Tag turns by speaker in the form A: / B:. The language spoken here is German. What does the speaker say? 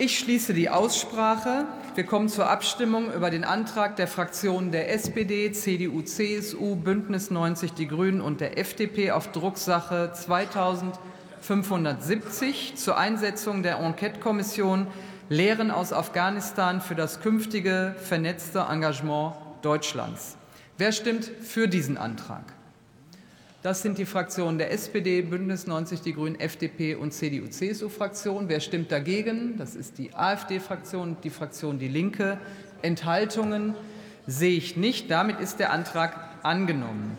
A: Ich schließe die Aussprache. Wir kommen zur Abstimmung über den Antrag der Fraktionen der SPD, CDU, CSU, Bündnis 90 Die Grünen und der FDP auf Drucksache 2570 zur Einsetzung der Enquete-Kommission Lehren aus Afghanistan für das künftige vernetzte Engagement Deutschlands. Wer stimmt für diesen Antrag? Das sind die Fraktionen der SPD, Bündnis 90 Die Grünen, FDP und CDU-CSU-Fraktion. Wer stimmt dagegen? Das ist die AfD-Fraktion die Fraktion Die Linke. Enthaltungen sehe ich nicht. Damit ist der Antrag angenommen.